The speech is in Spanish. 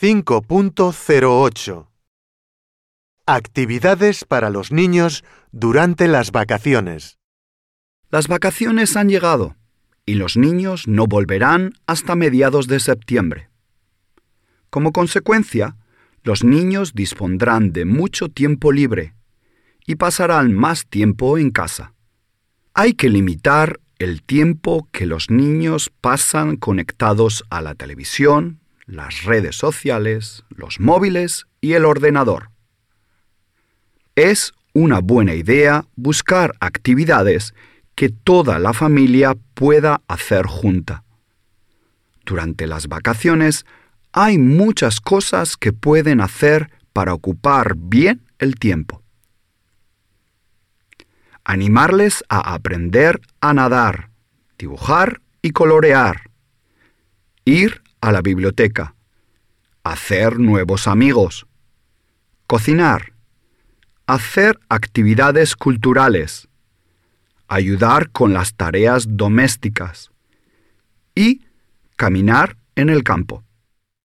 5.08 Actividades para los niños durante las vacaciones. Las vacaciones han llegado y los niños no volverán hasta mediados de septiembre. Como consecuencia, los niños dispondrán de mucho tiempo libre y pasarán más tiempo en casa. Hay que limitar el tiempo que los niños pasan conectados a la televisión, las redes sociales, los móviles y el ordenador. Es una buena idea buscar actividades que toda la familia pueda hacer junta. Durante las vacaciones hay muchas cosas que pueden hacer para ocupar bien el tiempo. Animarles a aprender a nadar, dibujar y colorear. Ir a la biblioteca. Hacer nuevos amigos. Cocinar hacer actividades culturales, ayudar con las tareas domésticas y caminar en el campo.